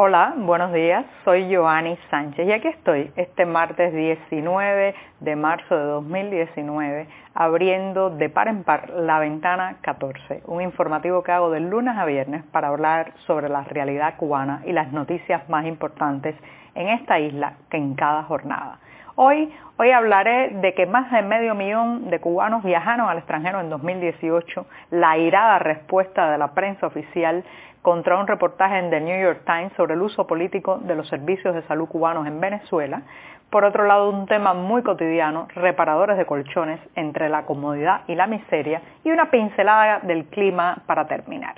Hola, buenos días. Soy Joanny Sánchez y aquí estoy este martes 19 de marzo de 2019 abriendo de par en par la ventana 14, un informativo que hago de lunes a viernes para hablar sobre la realidad cubana y las noticias más importantes en esta isla que en cada jornada. Hoy, hoy hablaré de que más de medio millón de cubanos viajaron al extranjero en 2018, la irada respuesta de la prensa oficial contra un reportaje en The New York Times sobre el uso político de los servicios de salud cubanos en Venezuela. Por otro lado, un tema muy cotidiano, reparadores de colchones entre la comodidad y la miseria y una pincelada del clima para terminar.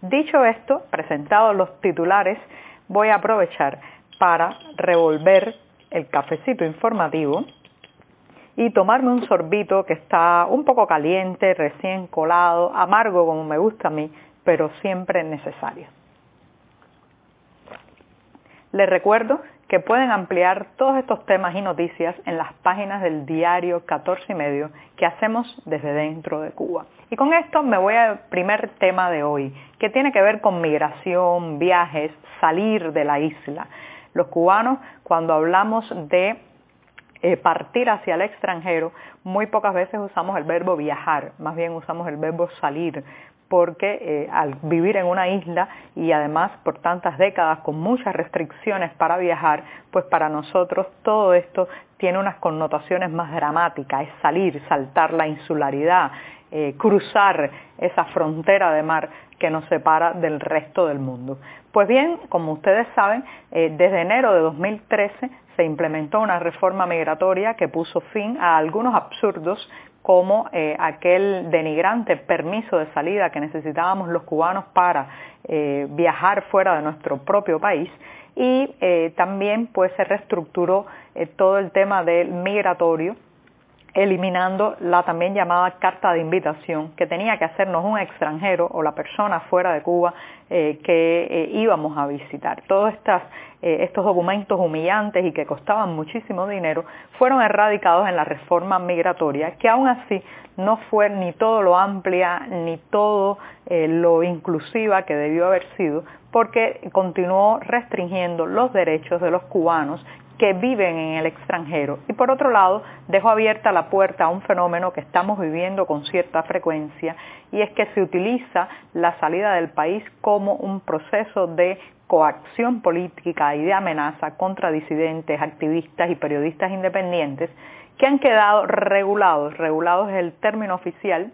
Dicho esto, presentados los titulares, voy a aprovechar para revolver el cafecito informativo y tomarme un sorbito que está un poco caliente, recién colado, amargo como me gusta a mí, pero siempre necesario. Les recuerdo que pueden ampliar todos estos temas y noticias en las páginas del diario 14 y medio que hacemos desde dentro de Cuba. Y con esto me voy al primer tema de hoy, que tiene que ver con migración, viajes, salir de la isla. Los cubanos, cuando hablamos de eh, partir hacia el extranjero, muy pocas veces usamos el verbo viajar, más bien usamos el verbo salir, porque eh, al vivir en una isla y además por tantas décadas con muchas restricciones para viajar, pues para nosotros todo esto tiene unas connotaciones más dramáticas, es salir, saltar la insularidad, eh, cruzar esa frontera de mar que nos separa del resto del mundo. Pues bien, como ustedes saben, eh, desde enero de 2013 se implementó una reforma migratoria que puso fin a algunos absurdos como eh, aquel denigrante permiso de salida que necesitábamos los cubanos para eh, viajar fuera de nuestro propio país. Y también pues se reestructuró todo el tema del migratorio eliminando la también llamada carta de invitación que tenía que hacernos un extranjero o la persona fuera de Cuba eh, que eh, íbamos a visitar. Todos eh, estos documentos humillantes y que costaban muchísimo dinero fueron erradicados en la reforma migratoria, que aún así no fue ni todo lo amplia ni todo lo inclusiva que debió haber sido, porque continuó restringiendo los derechos de los cubanos que viven en el extranjero. Y por otro lado, dejo abierta la puerta a un fenómeno que estamos viviendo con cierta frecuencia y es que se utiliza la salida del país como un proceso de coacción política y de amenaza contra disidentes, activistas y periodistas independientes que han quedado regulados. Regulados es el término oficial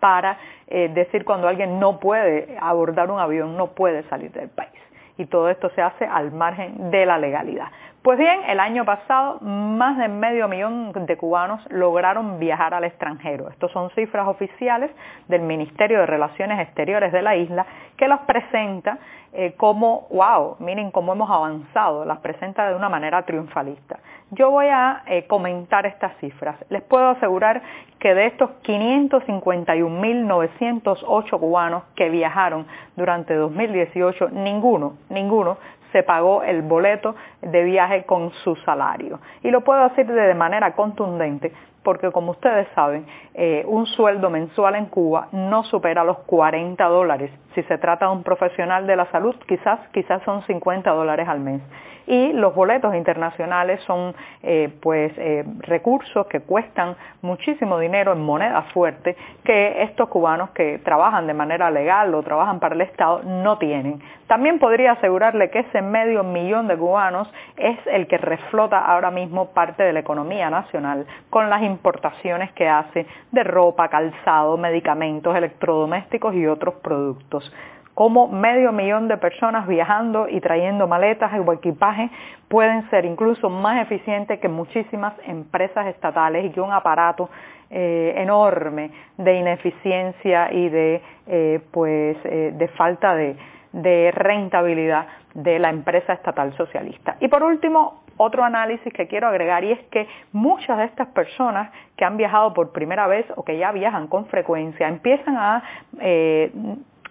para eh, decir cuando alguien no puede abordar un avión, no puede salir del país. Y todo esto se hace al margen de la legalidad. Pues bien, el año pasado más de medio millón de cubanos lograron viajar al extranjero. Estos son cifras oficiales del Ministerio de Relaciones Exteriores de la isla que los presenta eh, como, wow, miren cómo hemos avanzado, las presenta de una manera triunfalista. Yo voy a eh, comentar estas cifras. Les puedo asegurar que de estos 551.908 cubanos que viajaron durante 2018, ninguno, ninguno se pagó el boleto de viaje con su salario. Y lo puedo decir de manera contundente porque como ustedes saben, eh, un sueldo mensual en Cuba no supera los 40 dólares. Si se trata de un profesional de la salud, quizás, quizás son 50 dólares al mes y los boletos internacionales son eh, pues eh, recursos que cuestan muchísimo dinero en moneda fuerte que estos cubanos que trabajan de manera legal o trabajan para el Estado no tienen. También podría asegurarle que ese medio millón de cubanos es el que reflota ahora mismo parte de la economía nacional con las importaciones que hace de ropa, calzado, medicamentos, electrodomésticos y otros productos cómo medio millón de personas viajando y trayendo maletas o equipaje pueden ser incluso más eficientes que muchísimas empresas estatales y que un aparato eh, enorme de ineficiencia y de, eh, pues, eh, de falta de rentabilidad de la empresa estatal socialista. Y por último, otro análisis que quiero agregar y es que muchas de estas personas que han viajado por primera vez o que ya viajan con frecuencia empiezan a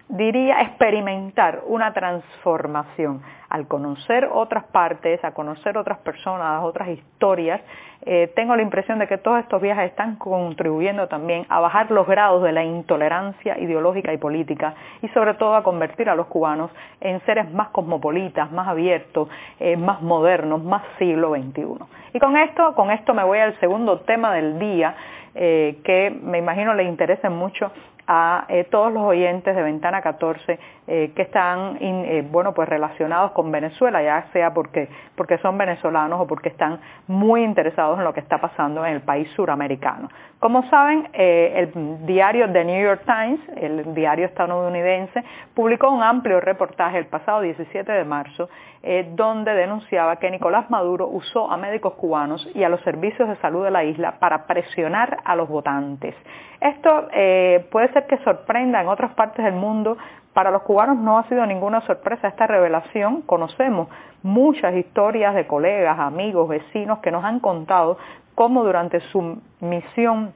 diría, experimentar una transformación. Al conocer otras partes, a conocer otras personas, otras historias, eh, tengo la impresión de que todos estos viajes están contribuyendo también a bajar los grados de la intolerancia ideológica y política y sobre todo a convertir a los cubanos en seres más cosmopolitas, más abiertos, eh, más modernos, más siglo XXI. Y con esto, con esto me voy al segundo tema del día, eh, que me imagino le interesa mucho a eh, todos los oyentes de Ventana 14 eh, que están eh, bueno pues relacionados con Venezuela, ya sea porque, porque son venezolanos o porque están muy interesados en lo que está pasando en el país suramericano. Como saben, el diario The New York Times, el diario estadounidense, publicó un amplio reportaje el pasado 17 de marzo donde denunciaba que Nicolás Maduro usó a médicos cubanos y a los servicios de salud de la isla para presionar a los votantes. Esto puede ser que sorprenda en otras partes del mundo. Para los cubanos no ha sido ninguna sorpresa esta revelación. Conocemos muchas historias de colegas, amigos, vecinos que nos han contado cómo durante su misión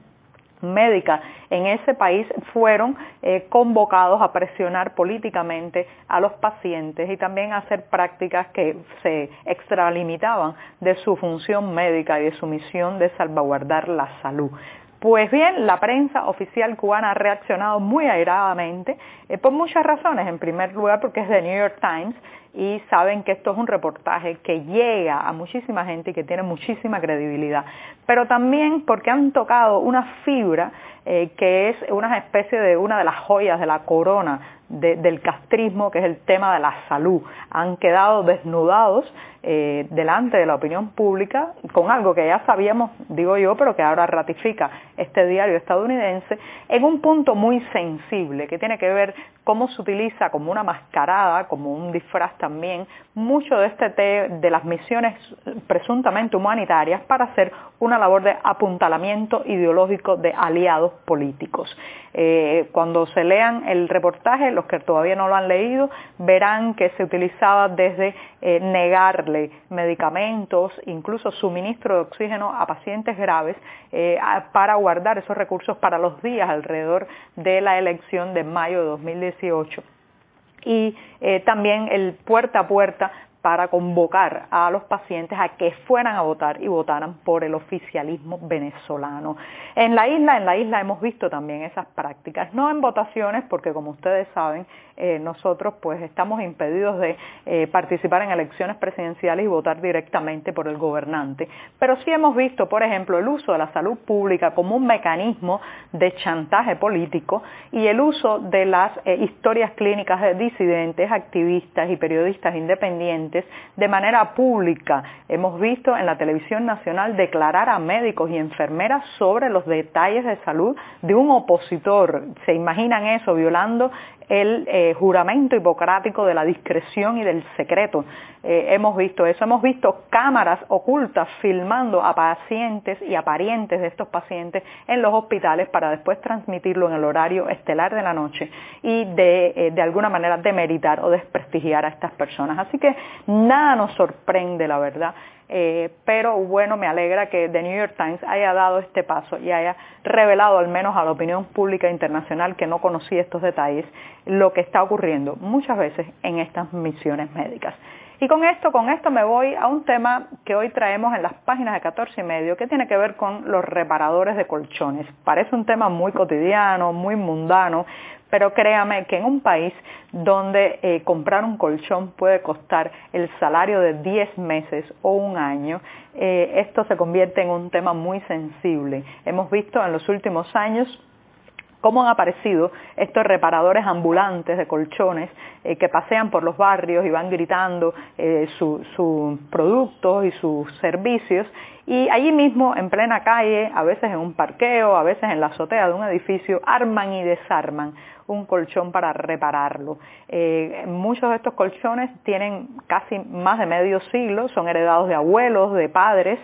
médica en ese país fueron eh, convocados a presionar políticamente a los pacientes y también a hacer prácticas que se extralimitaban de su función médica y de su misión de salvaguardar la salud. Pues bien, la prensa oficial cubana ha reaccionado muy airadamente eh, por muchas razones. En primer lugar, porque es de New York Times y saben que esto es un reportaje que llega a muchísima gente y que tiene muchísima credibilidad. Pero también porque han tocado una fibra eh, que es una especie de una de las joyas de la corona del castrismo, que es el tema de la salud. Han quedado desnudados eh, delante de la opinión pública con algo que ya sabíamos, digo yo, pero que ahora ratifica este diario estadounidense, en un punto muy sensible que tiene que ver cómo se utiliza como una mascarada, como un disfraz también, mucho de este de las misiones presuntamente humanitarias para hacer una labor de apuntalamiento ideológico de aliados políticos. Eh, cuando se lean el reportaje, los que todavía no lo han leído, verán que se utilizaba desde eh, negarle medicamentos, incluso suministro de oxígeno a pacientes graves eh, para guardar esos recursos para los días alrededor de la elección de mayo de 2018 y también el puerta a puerta para convocar a los pacientes a que fueran a votar y votaran por el oficialismo venezolano. En la isla, en la isla hemos visto también esas prácticas, no en votaciones, porque como ustedes saben, eh, nosotros pues estamos impedidos de eh, participar en elecciones presidenciales y votar directamente por el gobernante, pero sí hemos visto, por ejemplo, el uso de la salud pública como un mecanismo de chantaje político y el uso de las eh, historias clínicas de disidentes, activistas y periodistas independientes de manera pública. Hemos visto en la televisión nacional declarar a médicos y enfermeras sobre los detalles de salud de un opositor. ¿Se imaginan eso? Violando el juramento hipocrático de la discreción y del secreto. Eh, hemos visto eso, hemos visto cámaras ocultas filmando a pacientes y a parientes de estos pacientes en los hospitales para después transmitirlo en el horario estelar de la noche y de, eh, de alguna manera demeritar o desprestigiar a estas personas. Así que nada nos sorprende, la verdad, eh, pero bueno, me alegra que The New York Times haya dado este paso y haya revelado al menos a la opinión pública internacional que no conocía estos detalles lo que está ocurriendo muchas veces en estas misiones médicas. Y con esto, con esto me voy a un tema que hoy traemos en las páginas de 14 y medio, que tiene que ver con los reparadores de colchones. Parece un tema muy cotidiano, muy mundano, pero créame que en un país donde eh, comprar un colchón puede costar el salario de 10 meses o un año, eh, esto se convierte en un tema muy sensible. Hemos visto en los últimos años cómo han aparecido estos reparadores ambulantes de colchones eh, que pasean por los barrios y van gritando sus productos y sus servicios y allí mismo, en plena calle, a veces en un parqueo, a veces en la azotea de un edificio, arman y desarman un colchón para repararlo. Eh, muchos de estos colchones tienen casi más de medio siglo, son heredados de abuelos, de padres,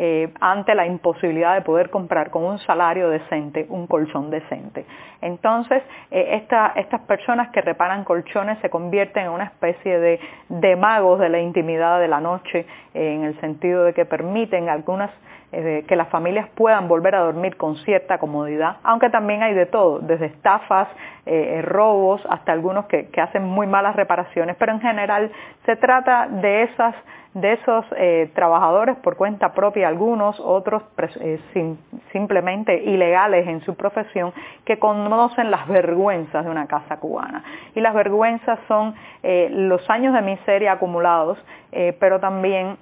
eh, ante la imposibilidad de poder comprar con un salario decente un colchón decente. Entonces, eh, estas personas que reparan colchones se convierten en una especie de, magos de la intimidad de la noche, en el sentido de que permiten algunas eh, que las familias puedan volver a dormir con cierta comodidad, aunque también hay de todo, desde estafas, eh, robos, hasta algunos que, hacen muy malas reparaciones, pero en general se trata de esas esos eh, trabajadores por cuenta propia, algunos, otros simplemente ilegales en su profesión, que conocen las vergüenzas de una casa cubana. Y las vergüenzas son los años de miseria acumulados, pero también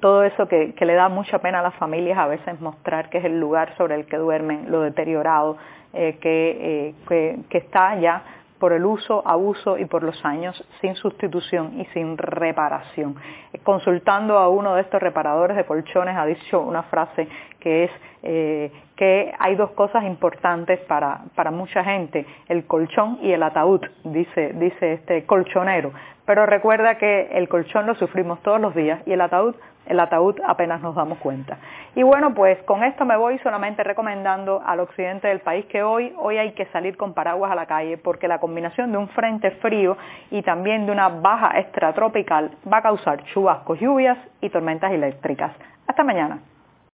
todo eso que, le da mucha pena a las familias a veces mostrar que es el lugar sobre el que duermen, lo deteriorado, eh, eh, que, que, está ya por el uso, abuso y por los años sin sustitución y sin reparación. Consultando a uno de estos reparadores de colchones ha dicho una frase que es eh, que hay dos cosas importantes para, para mucha gente, el colchón y el ataúd, dice, dice este colchonero. Pero recuerda que el colchón lo sufrimos todos los días y el ataúd el ataúd apenas nos damos cuenta. Y bueno, pues con esto me voy solamente recomendando al occidente del país que hoy, hoy hay que salir con paraguas a la calle porque la combinación de un frente frío y también de una baja extratropical va a causar chubascos, lluvias y tormentas eléctricas. Hasta mañana.